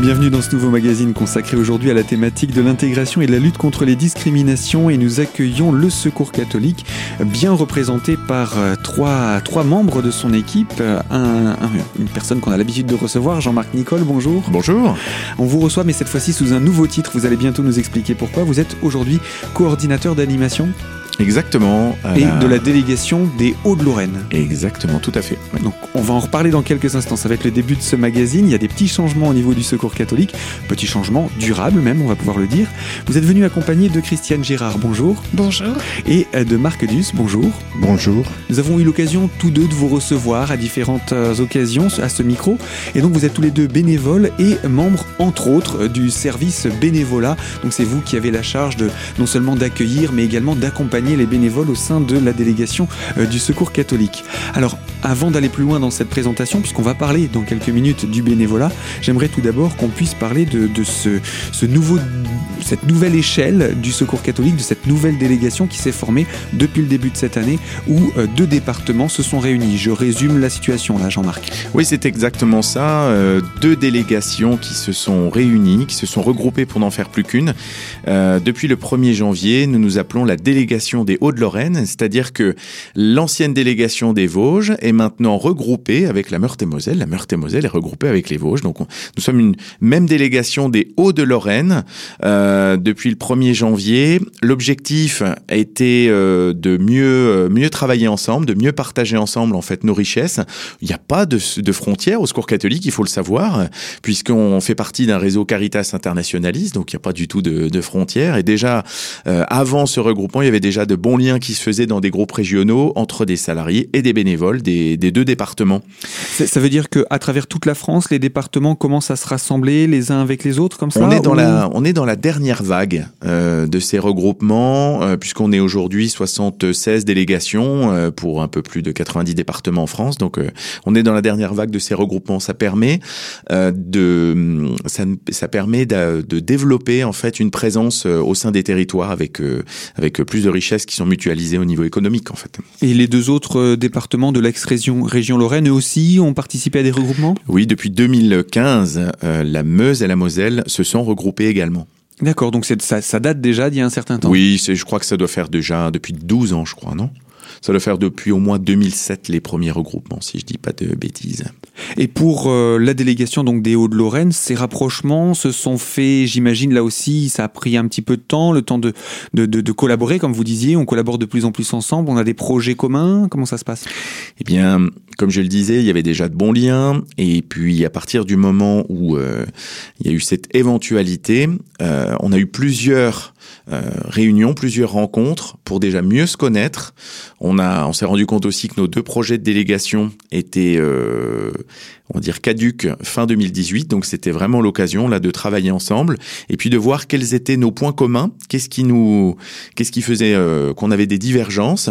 bienvenue dans ce nouveau magazine consacré aujourd'hui à la thématique de l'intégration et de la lutte contre les discriminations et nous accueillons le Secours catholique bien représenté par euh, trois, trois membres de son équipe, euh, un, une personne qu'on a l'habitude de recevoir, Jean-Marc Nicole, bonjour. Bonjour. On vous reçoit mais cette fois-ci sous un nouveau titre, vous allez bientôt nous expliquer pourquoi. Vous êtes aujourd'hui coordinateur d'animation Exactement. Et de la délégation des Hauts-de-Lorraine. Exactement, tout à fait. Donc on va en reparler dans quelques instants. Ça va être le début de ce magazine. Il y a des petits changements au niveau du secours catholique. Petits changements durables même, on va pouvoir le dire. Vous êtes venu accompagné de Christiane Gérard, bonjour. Bonjour. Et euh, de Marc Dus, bonjour. Bonjour. Nous avons eu l'occasion tous deux de vous recevoir à différentes euh, occasions à ce micro. Et donc vous êtes tous les deux bénévoles et membres, entre autres, du service bénévolat. Donc c'est vous qui avez la charge de non seulement d'accueillir, mais également d'accompagner les bénévoles au sein de la délégation euh, du Secours catholique. Alors, avant d'aller plus loin dans cette présentation, puisqu'on va parler dans quelques minutes du bénévolat, j'aimerais tout d'abord qu'on puisse parler de, cette nouvelle échelle du Secours catholique, de cette nouvelle délégation qui s'est formée depuis le début de cette année, où euh, deux départements se sont réunis. Je résume la situation là, Jean-Marc. Oui, c'est exactement ça. Euh, deux délégations qui se sont réunies, qui se sont regroupées pour n'en faire plus qu'une. depuis le 1er janvier, nous nous appelons la délégation des Hauts-de-Lorraine, c'est-à-dire que l'ancienne délégation des Vosges est maintenant regroupée avec la Meurthe-et-Moselle. La Meurthe-et-Moselle est regroupée avec les Vosges. Donc nous sommes une même délégation des Hauts-de-Lorraine euh, depuis le 1er janvier. L'objectif a été euh, de mieux, euh, mieux travailler ensemble, de mieux partager ensemble en fait nos richesses. Il n'y a pas de, frontières au Secours catholique, il faut le savoir, puisqu'on fait partie d'un réseau Caritas internationaliste, donc il n'y a pas du tout de, de frontières. Et déjà, avant ce regroupement, il y avait déjà de bons liens qui se faisaient dans des groupes régionaux entre des salariés et des bénévoles des, deux départements. Ça veut dire qu'à travers toute la France, les départements commencent à se rassembler les uns avec les autres comme ça On est dans, la, on est dans la dernière vague euh, de ces regroupements, euh, puisqu'on est aujourd'hui 76 délégations euh, pour un peu plus de 90 départements en France. Donc on est dans la dernière vague de ces regroupements. Ça permet de ça, ça permet de, de, développer en fait une présence au sein des territoires avec avec plus de richesses qui sont mutualisées au niveau économique en fait. Et les deux autres euh, départements de l'ex-région région Lorraine, eux aussi, ont participé à des regroupements? Oui, depuis 2015, euh, la Meuse et la Moselle se sont regroupés également. D'accord, donc ça, ça date déjà d'il y a un certain temps Oui, je crois que ça doit faire déjà depuis 12 ans, je crois, non? Ça doit faire depuis au moins 2007 les premiers regroupements, si je dis pas de bêtises. Et pour euh, la délégation donc des Hauts-de-Lorraine, ces rapprochements se sont faits, j'imagine là aussi, ça a pris un petit peu de temps, le temps de, de, collaborer, comme vous disiez, on collabore de plus en plus ensemble, on a des projets communs, comment ça se passe? Eh bien, comme je le disais, il y avait déjà de bons liens, et puis à partir du moment où euh, il y a eu cette éventualité, euh, on a eu plusieurs réunions, plusieurs rencontres pour déjà mieux se connaître. On on s'est rendu compte aussi que nos deux projets de délégation étaient, euh, on va dire, caduques fin 2018. Donc c'était vraiment l'occasion là de travailler ensemble et puis de voir quels étaient nos points communs, qu'est-ce qui nous, qu'est-ce qui faisait euh, qu'on avait des divergences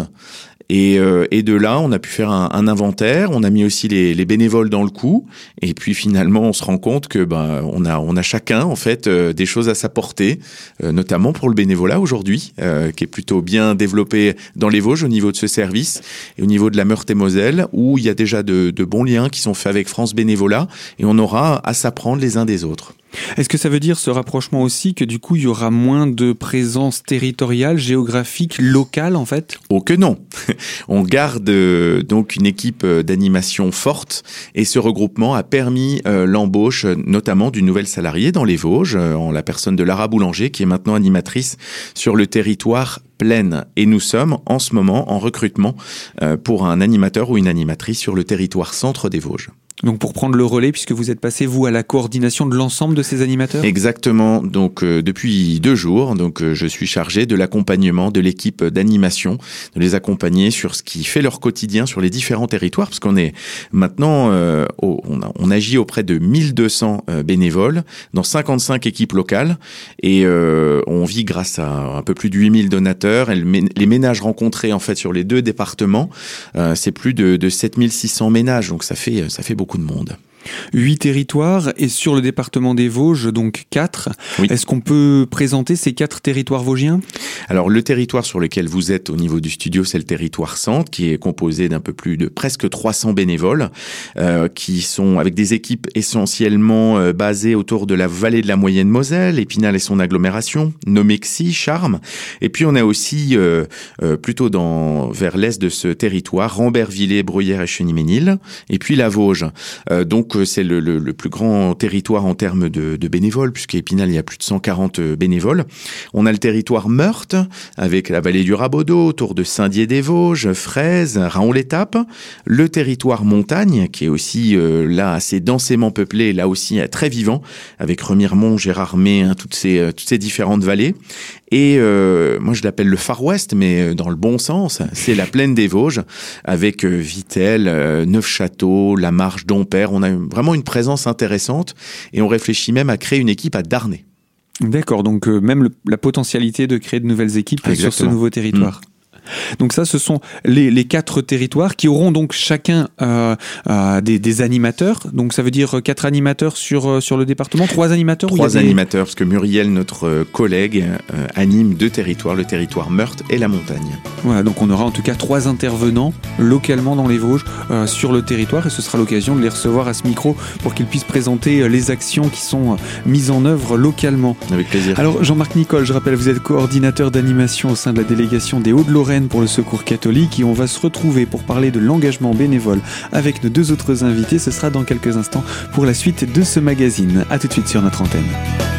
et, euh, et, de là, on a pu faire un, un inventaire. On a mis aussi les, les, bénévoles dans le coup. Et puis finalement, on se rend compte que ben on a on a chacun en fait euh, des choses à s'apporter, euh, notamment pour le bénévolat aujourd'hui, qui est plutôt bien développé dans les Vosges au niveau de ce service et au niveau de la Meurthe-et-Moselle, où il y a déjà de, de bons liens qui sont faits avec France Bénévolat, et on aura à s'apprendre les uns des autres. Est-ce que ça veut dire ce rapprochement aussi que du coup il y aura moins de présence territoriale, géographique, locale en fait? Oh que non On garde euh, donc une équipe euh, d'animation forte et ce regroupement a permis euh, l'embauche notamment d'une nouvelle salariée dans les Vosges, en la personne de Lara Boulanger qui est maintenant animatrice sur le territoire pleine. Et nous sommes en ce moment en recrutement pour un animateur ou une animatrice sur le territoire centre des Vosges. Donc pour prendre le relais, puisque vous êtes passé vous à la coordination de l'ensemble de ces animateurs? Exactement. Donc euh, depuis deux jours, donc euh, je suis chargé de l'accompagnement de l'équipe d'animation, de les accompagner sur ce qui fait leur quotidien sur les différents territoires, parce qu'on est maintenant, euh, on, agit auprès de 1200 bénévoles dans 55 équipes locales, et on vit grâce à un peu plus de 8000 donateurs. Et les ménages rencontrés en fait sur les deux départements, c'est plus de, de 7600 ménages, donc ça fait ça fait beaucoup de monde. Huit territoires et sur le département des Vosges, donc quatre. Est-ce qu'on peut présenter ces quatre territoires vosgiens? Alors le territoire sur lequel vous êtes au niveau du studio, c'est le territoire centre, qui est composé d'un peu plus de presque 300 bénévoles, euh, qui sont avec des équipes essentiellement euh, basées autour de la vallée de la Moyenne Moselle, Épinal et son agglomération, Nomexy, Charmes. Et puis on a aussi euh, plutôt dans vers l'est de ce territoire, Rambervillers, Bruyères et Chenimesnil, et puis la Vosges. donc c'est le, le, le, plus grand territoire en termes de, bénévoles, puisqu'à Épinal il y a plus de 140 bénévoles. On a le territoire Meurthe avec la vallée du Rabaudot, autour de Saint-Dié-des-Vosges, Fraises, Raon-l'Étape, le territoire montagne, qui est aussi euh, là assez densément peuplé, là aussi euh, très vivant, avec Remiremont, Gérardmer, hein, toutes, euh, toutes ces différentes vallées. Et moi je l'appelle le Far West, mais dans le bon sens, c'est la plaine des Vosges, avec Vittel, Neufchâteau, la Marche d'Ompère. On a vraiment une présence intéressante et on réfléchit même à créer une équipe à Darnay. D'accord, donc même la potentialité de créer de nouvelles équipes sur ce nouveau territoire. Mmh. Donc ça, ce sont les, les, quatre territoires qui auront donc chacun euh, euh, des, des, animateurs. Donc ça veut dire quatre animateurs sur, euh, sur le département, trois animateurs Trois animateurs, parce que Muriel, notre collègue, euh, anime deux territoires, le territoire Meurthe et la montagne. Voilà, donc on aura en tout cas trois intervenants localement dans les Vosges sur le territoire et ce sera l'occasion de les recevoir à ce micro pour qu'ils puissent présenter les actions qui sont mises en œuvre localement. Avec plaisir. Alors Jean-Marc Nicole, je rappelle, vous êtes coordinateur d'animation au sein de la délégation des Hauts-de-Lorraine pour le Secours catholique et on va se retrouver pour parler de l'engagement bénévole avec nos deux autres invités. Ce sera dans quelques instants pour la suite de ce magazine. A tout de suite sur notre antenne.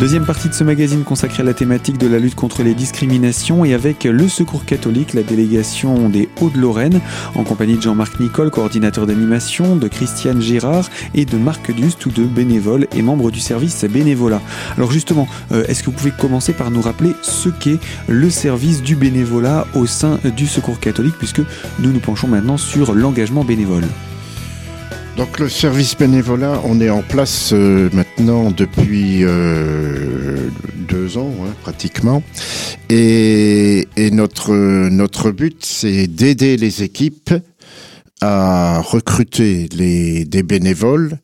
Deuxième partie de ce magazine consacrée à la thématique de la lutte contre les discriminations et avec le Secours catholique, la délégation des Hauts-de-Lorraine, en compagnie de Jean-Marc Nicole, coordinateur d'animation, de Christiane Girard et de Marc Dust, tous deux bénévoles et membres du service bénévolat. Alors justement, euh, est-ce que vous pouvez commencer par nous rappeler ce qu'est le service du bénévolat au sein du Secours catholique, puisque nous nous penchons maintenant sur l'engagement bénévole? Donc le service bénévolat, on est en place euh, maintenant depuis euh, deux ans hein, pratiquement. Et, notre, but, c'est d'aider les équipes à recruter des bénévoles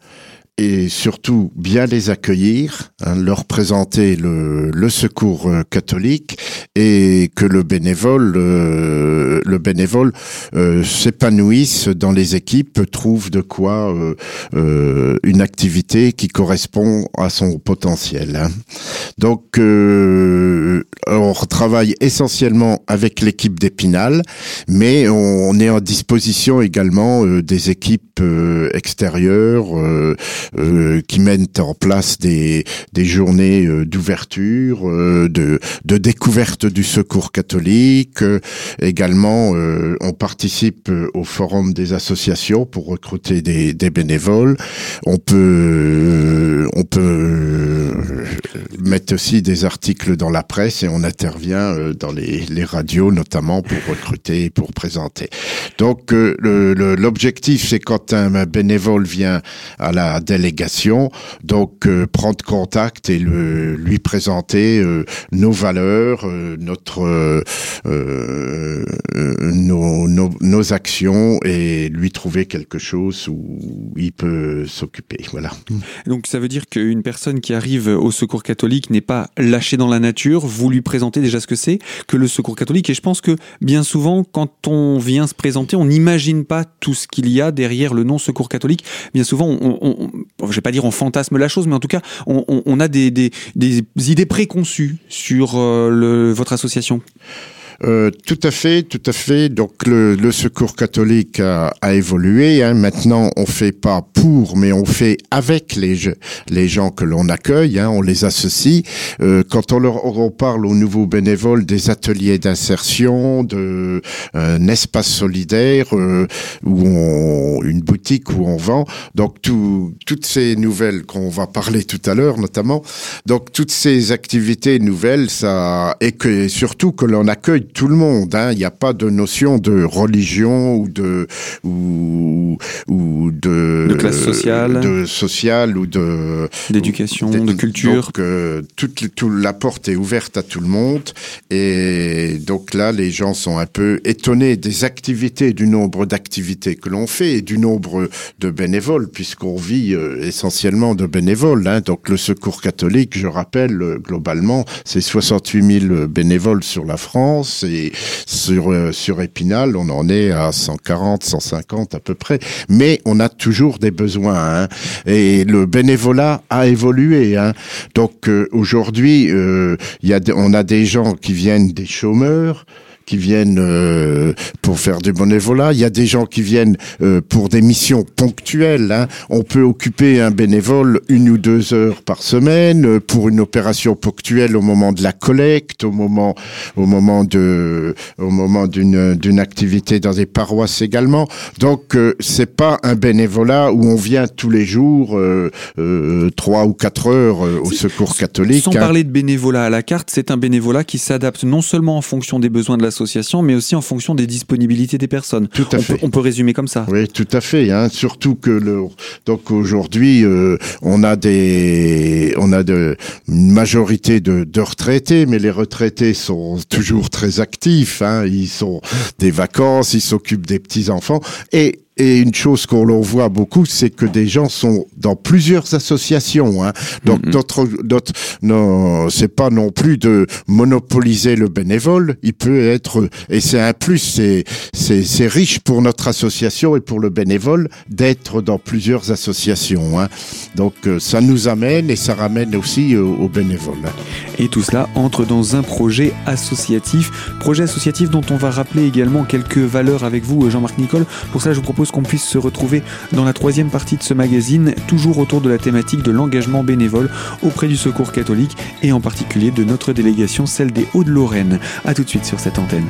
et surtout bien les accueillir, hein, leur présenter le, le, secours euh, catholique et que le bénévole, euh, le bénévole euh, s'épanouisse dans les équipes, trouve de quoi euh, une activité qui correspond à son potentiel. Hein. Donc, on travaille essentiellement avec l'équipe d'Épinal, mais on, est en disposition également des équipes extérieures euh, qui mènent en place des, des journées euh, d'ouverture, euh, de, de découverte du secours catholique. également, on participe au forum des associations pour recruter des, des bénévoles. On peut, on peut mettre aussi des articles dans la presse et on intervient dans les, les radios notamment pour recruter, pour présenter. Donc l'objectif, c'est quand un bénévole vient à la délégation, donc euh, prendre contact et lui présenter euh, nos valeurs, euh, notre nos, nos, actions et lui trouver quelque chose où il peut s'occuper. Voilà. Donc ça veut dire qu'une personne qui arrive au Secours catholique n'est pas lâchée dans la nature. Vous lui présentez déjà ce que c'est que le Secours catholique. Et je pense que bien souvent, quand on vient se présenter, on n'imagine pas tout ce qu'il y a derrière le nom Secours catholique. Bien souvent, on, je vais pas dire on fantasme la chose, mais en tout cas, on, a des, idées préconçues sur euh, votre association. Euh, tout à fait, tout à fait. Donc le, le secours catholique a, a évolué. Hein. Maintenant, on fait pas pour, mais on fait avec les, les gens que l'on accueille. Hein. On les associe. Euh, quand on leur on parle aux nouveaux bénévoles des ateliers d'insertion, de euh, un espace solidaire euh, où on, une boutique où on vend. Donc tout, toutes ces nouvelles qu'on va parler tout à l'heure, notamment. Donc toutes ces activités nouvelles, ça et que surtout que l'on accueille tout le monde. Hein. Il n'y a pas de notion de religion ou de ou, ou de, de classe sociale, de sociale ou de d'éducation, de culture. Donc, euh, toute, toute la porte est ouverte à tout le monde et donc là, les gens sont un peu étonnés des activités, du nombre d'activités que l'on fait et du nombre de bénévoles, puisqu'on vit euh, essentiellement de bénévoles. Hein. Donc le Secours catholique, je rappelle, euh, globalement, c'est 68 000 bénévoles sur la France et sur, euh, sur Épinal, on en est à 140, 150 à peu près. Mais on a toujours des besoins. Hein. Et le bénévolat a évolué. Hein. Donc aujourd'hui, il y a, on a des gens qui viennent des chômeurs, qui viennent euh, pour faire du bénévolat. Il y a des gens qui viennent euh, pour des missions ponctuelles. Hein. On peut occuper un bénévole une ou deux heures par semaine euh, pour une opération ponctuelle au moment de la collecte, au moment, au moment de, au moment d'une d'une activité dans des paroisses également. Donc c'est pas un bénévolat où on vient tous les jours trois ou quatre heures au Secours catholique. Sans hein. parler de bénévolat à la carte, c'est un bénévolat qui s'adapte non seulement en fonction des besoins de la mais aussi en fonction des disponibilités des personnes. Tout à on fait. Peut, on peut résumer comme ça. Oui, tout à fait. Hein. Surtout que le, donc aujourd'hui, euh, on a des, on a de, une majorité de, de retraités, mais les retraités sont toujours très actifs. Hein. Ils sont des vacances, ils s'occupent des petits enfants et et une chose qu'on voit beaucoup, c'est que des gens sont dans plusieurs associations. Hein. Donc mm-hmm. notre, notre, non, c'est pas non plus de monopoliser le bénévole. Il peut être, et c'est un plus, c'est, c'est, c'est riche pour notre association et pour le bénévole d'être dans plusieurs associations. Hein. Donc euh, ça nous amène et ça ramène aussi aux, aux bénévoles. Et tout cela entre dans un projet associatif, projet associatif dont on va rappeler également quelques valeurs avec vous, Jean-Marc Nicole. Pour ça, je vous propose qu'on puisse se retrouver dans la troisième partie de ce magazine, toujours autour de la thématique de l'engagement bénévole auprès du Secours catholique et en particulier de notre délégation, celle des Hauts-de-Lorraine. A tout de suite sur cette antenne.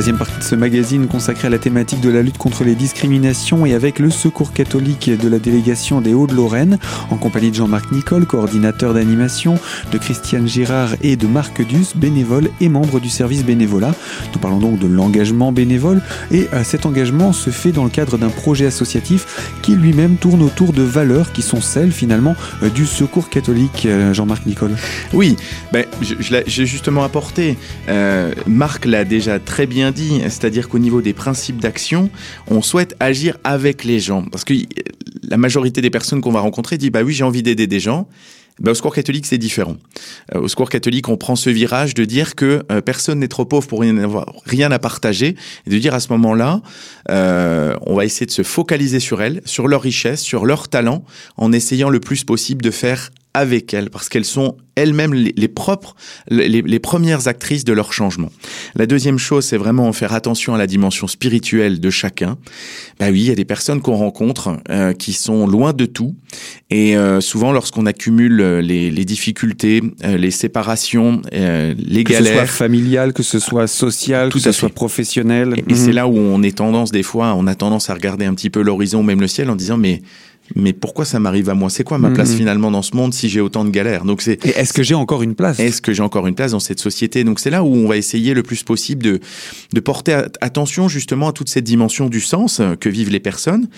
Troisième partie de ce magazine consacré à la thématique de la lutte contre les discriminations et avec le Secours catholique de la délégation des Hauts-de-Lorraine, en compagnie de Jean-Marc Nicole, coordinateur d'animation, de Christiane Girard et de Marc Dus, bénévole et membre du service bénévolat. Nous parlons donc de l'engagement bénévole et euh, cet engagement se fait dans le cadre d'un projet associatif qui lui-même tourne autour de valeurs qui sont celles finalement euh, du Secours catholique. Euh, Jean-Marc Nicole. Oui, ben, j'ai justement apporté. Marc l'a déjà très bien dit, c'est-à-dire qu'au niveau des principes d'action, on souhaite agir avec les gens. Parce que la majorité des personnes qu'on va rencontrer dit bah oui, j'ai envie d'aider des gens. Ben, au secours catholique, c'est différent. Euh, au secours catholique, on prend ce virage de dire que euh, personne n'est trop pauvre pour rien avoir, rien à partager, et de dire à ce moment-là, euh, on va essayer de se focaliser sur elles, sur leurs richesses, sur leurs talents, en essayant le plus possible de faire avec elles, parce qu'elles sont elles-mêmes les, propres, les, premières actrices de leur changement. La deuxième chose, c'est vraiment faire attention à la dimension spirituelle de chacun. Bah oui, il y a des personnes qu'on rencontre euh, qui sont loin de tout, et euh, souvent lorsqu'on accumule euh, les, difficultés, les séparations, les galères, que ce soit familial, que ce soit social, que ce soit professionnel, et, et c'est mhm. là où on est tendance des fois, on a tendance à regarder un petit peu l'horizon, même le ciel, en disant mais mais pourquoi ça m'arrive à moi? C'est quoi ma place mhm. finalement dans ce monde si j'ai autant de galères? Donc c'est est-ce que j'ai encore une place? Est-ce que j'ai encore une place dans cette société? Donc c'est là où on va essayer le plus possible de de porter attention justement à toute cette dimension du sens que vivent les personnes.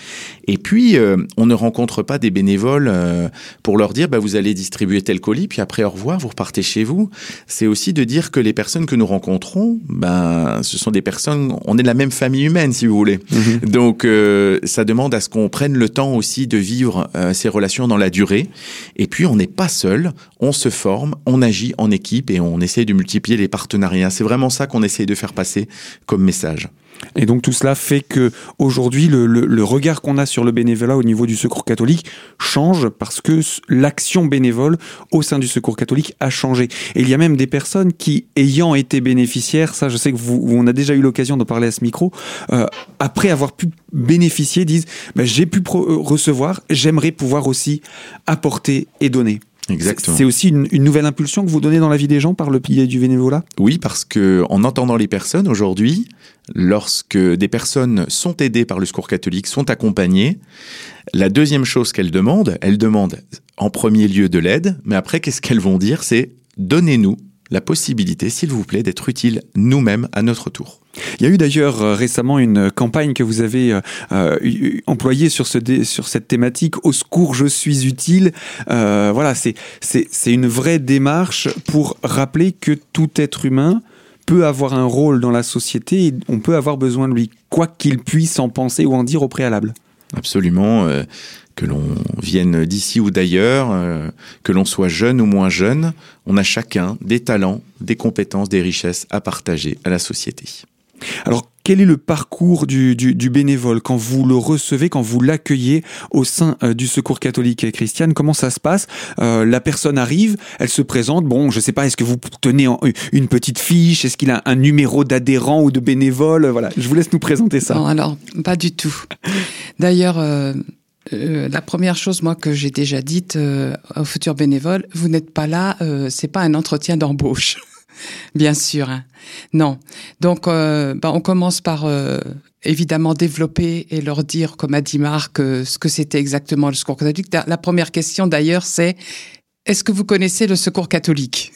Et puis euh, on ne rencontre pas des bénévoles euh, pour leur dire bah vous allez distribuer tel colis puis après au revoir vous repartez chez vous. C'est aussi de dire que les personnes que nous rencontrons ben ce sont des personnes on est de la même famille humaine si vous voulez. Mhm. Donc euh, ça demande à ce qu'on prenne le temps aussi de vivre euh, ces relations dans la durée. Et puis, on n'est pas seul, on se forme, on agit en équipe et on essaie de multiplier les partenariats. C'est vraiment ça qu'on essaie de faire passer comme message. Et donc tout cela fait que aujourd'hui le, le, regard qu'on a sur le bénévolat au niveau du Secours catholique change parce que l'action bénévole au sein du Secours catholique a changé. Et il y a même des personnes qui, ayant été bénéficiaires, ça je sais que vous, on a déjà eu l'occasion de parler à ce micro, euh, après avoir pu bénéficier, disent bah, j'ai pu euh, recevoir, j'aimerais pouvoir aussi apporter et donner. Exactement. C'est aussi une, une nouvelle impulsion que vous donnez dans la vie des gens par le pilier du bénévolat? Oui, parce que en entendant les personnes aujourd'hui, lorsque des personnes sont aidées par le secours catholique, sont accompagnées, la deuxième chose qu'elles demandent, elles demandent en premier lieu de l'aide, mais après, qu'est-ce qu'elles vont dire? C'est donnez-nous la possibilité, s'il vous plaît, d'être utiles nous-mêmes à notre tour. Il y a eu d'ailleurs euh, récemment une campagne que vous avez euh, euh, eu- employée sur, cette thématique Au secours, je suis utile. Voilà, c'est une vraie démarche pour rappeler que tout être humain peut avoir un rôle dans la société et on peut avoir besoin de lui, quoi qu'il puisse en penser ou en dire au préalable. Absolument, euh, que l'on vienne d'ici ou d'ailleurs, euh, que l'on soit jeune ou moins jeune, on a chacun des talents, des compétences, des richesses à partager à la société. Alors, quel est le parcours du, du- du bénévole quand vous le recevez, quand vous l'accueillez au sein euh, du Secours catholique Christiane? Comment ça se passe? Euh, La personne arrive, elle se présente. Bon, je sais pas, est-ce que vous tenez en- une petite fiche? Est-ce qu'il a un numéro d'adhérent ou de bénévole? Voilà, je vous laisse nous présenter ça. Non, alors, pas du tout. D'ailleurs, euh, euh, la première chose, moi, que j'ai déjà dite euh, aux futurs bénévoles, vous n'êtes pas là, euh, c'est pas un entretien d'embauche. Bien sûr. hein. Non. Donc, euh, bah, on commence par euh, évidemment développer et leur dire, comme a dit Marc, euh, ce que c'était exactement le secours catholique. La première question, d'ailleurs, c'est est-ce que vous connaissez le secours catholique?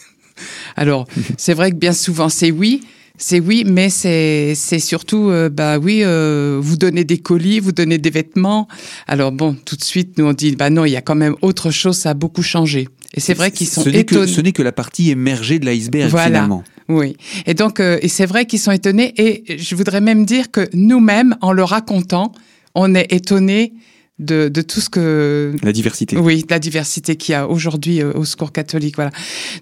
Alors, c'est vrai que bien souvent, c'est oui. C'est oui, mais c'est surtout euh, bah oui, euh, vous donnez des colis, vous donnez des vêtements. Alors bon, tout de suite nous on dit bah non, il y a quand même autre chose, ça a beaucoup changé. Et c'est vrai qu'ils sont ce n'est que, étonnés. ce n'est que la partie émergée de l'iceberg Voilà. finalement. Oui. Et donc euh, et c'est vrai qu'ils sont étonnés et je voudrais même dire que nous-mêmes en le racontant, on est étonnés de, de tout ce que La diversité. oui, la diversité qu'il y a aujourd'hui euh, au secours catholique. Voilà.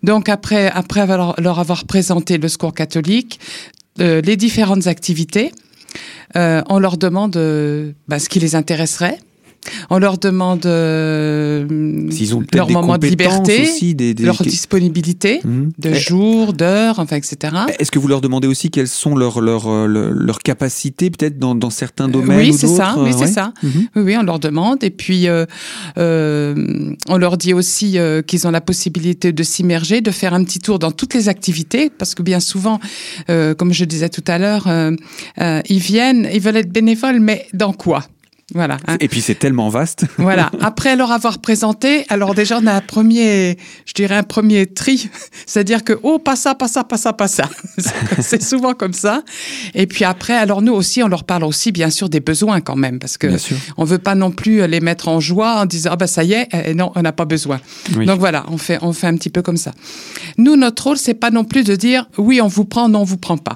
Donc après, après avoir- leur avoir présenté le secours catholique, euh, les différentes activités, euh, on leur demande euh, bah, ce qui les intéresserait. On leur demande euh, S'ils ont leur des moment de liberté, aussi, des, des- leur disponibilité Mhm. de jours, d'heures, enfin, etc. Est-ce que vous leur demandez aussi quelles sont leurs leurs euh, leurs- leurs capacités peut-être dans, dans certains domaines oui, ou c'est ça. Oui, euh, c'est ouais ça. Mhm. Oui, oui, on leur demande. Et puis, euh, euh, on leur dit aussi euh, qu'ils ont la possibilité de s'immerger, de faire un petit tour dans toutes les activités, parce que bien souvent, euh, comme je disais tout à l'heure, euh, euh, ils viennent, ils veulent être bénévoles, mais dans quoi? Voilà. hein. Et puis c'est tellement vaste. Voilà. Après leur avoir présenté, alors déjà on a un premier, je dirais un premier tri, c'est-à-dire que oh pas ça, pas ça, pas ça, pas ça. C'est souvent comme ça. Et puis après, alors nous aussi, on leur parle aussi bien sûr des besoins quand même, parce que on veut pas non plus les mettre en joie en disant ah bah ça y est, euh, non on n'a pas besoin. Oui. Donc voilà, on fait on fait un petit peu comme ça. Nous notre rôle c'est pas non plus de dire oui on vous prend, non on vous prend pas.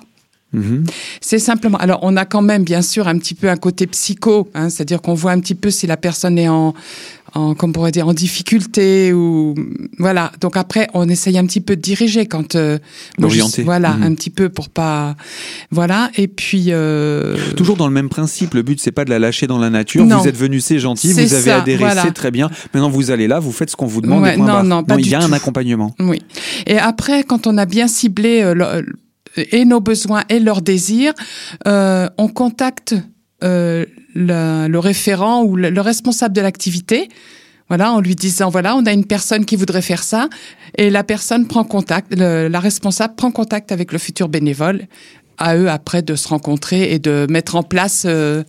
Mhm. C'est simplement. Alors, on a quand même, bien sûr, un petit peu un côté psycho, hein, c'est-à-dire qu'on voit un petit peu si la personne est en, en, comme on pourrait dire, en difficulté ou voilà. Donc après, on essaye un petit peu de diriger quand euh, D'orienter. Voilà, Mhm. un petit peu pour pas, voilà. Et puis euh, Toujours dans le même principe, le but c'est pas de la lâcher dans la nature. Non. Vous êtes venu, c'est gentil, vous avez ça, adhéré, voilà. c'est très bien. Maintenant vous allez là, vous faites ce qu'on vous demande. Ouais, non, non, pas il y a un accompagnement. Oui. Et après, quand on a bien ciblé euh, le- et nos besoins et leurs désirs, euh, on contacte euh, le, le référent ou le, le responsable de l'activité. Voilà, en lui disant voilà, on a une personne qui voudrait faire ça, et la personne prend contact, le- la responsable prend contact avec le futur bénévole. À eux après de se rencontrer et de mettre en place. euh,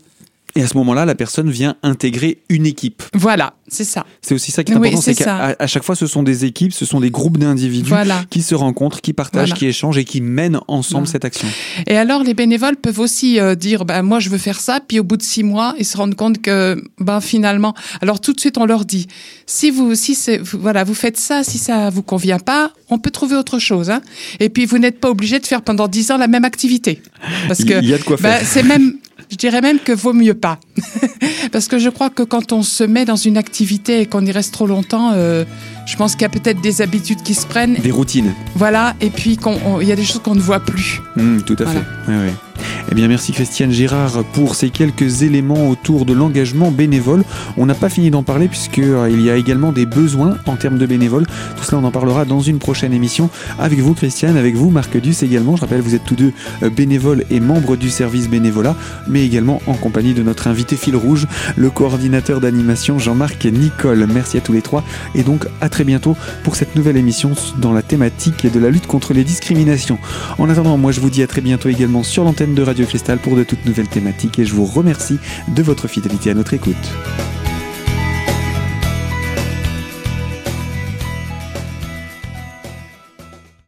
Et à ce moment-là, la personne vient intégrer une équipe. voilà, c'est ça. C'est aussi ça qui est Oui, important, c'est qu'à à- chaque fois, ce sont des équipes, ce sont des groupes d'individus Voilà. qui se rencontrent, qui partagent, Voilà. qui échangent et qui mènent ensemble Voilà. cette action. Et alors, les bénévoles peuvent aussi euh, dire, ben, moi, je veux faire ça, puis au bout de six mois, ils se rendent compte que, ben, finalement, alors tout de suite, on leur dit, si vous, si voilà, vous faites ça, si ça vous convient pas, on peut trouver autre chose, hein. Et puis, vous n'êtes pas obligé de faire pendant dix ans la même activité, parce que, Il y a de quoi ben, faire. c'est même, je dirais même que vaut mieux pas, parce que je crois que quand on se met dans une activité et qu'on y reste trop longtemps, euh, je pense qu'il y a peut-être des habitudes qui se prennent, Des routines. voilà, et puis il y a des choses qu'on ne voit plus. Mm, tout à Voilà. fait. Ouais, ouais. Eh bien, merci Christiane Girard pour ces quelques éléments autour de l'engagement bénévole. On n'a pas fini d'en parler puisqu'il euh, y a également des besoins en termes de bénévoles. Tout cela, on en parlera dans une prochaine émission avec vous, Christiane, avec vous, Marc Duss également. Je rappelle, vous êtes tous deux euh, bénévoles et membres du service bénévolat, mais également en compagnie de notre invité fil rouge, le coordinateur d'animation Jean-Marc Nicole. Merci à tous les trois et donc à très bientôt pour cette nouvelle émission dans la thématique de la lutte contre les discriminations. En attendant, moi je vous dis à très bientôt également sur l'antenne de Radio Cristal pour de toutes nouvelles thématiques et je vous remercie de votre fidélité à notre écoute.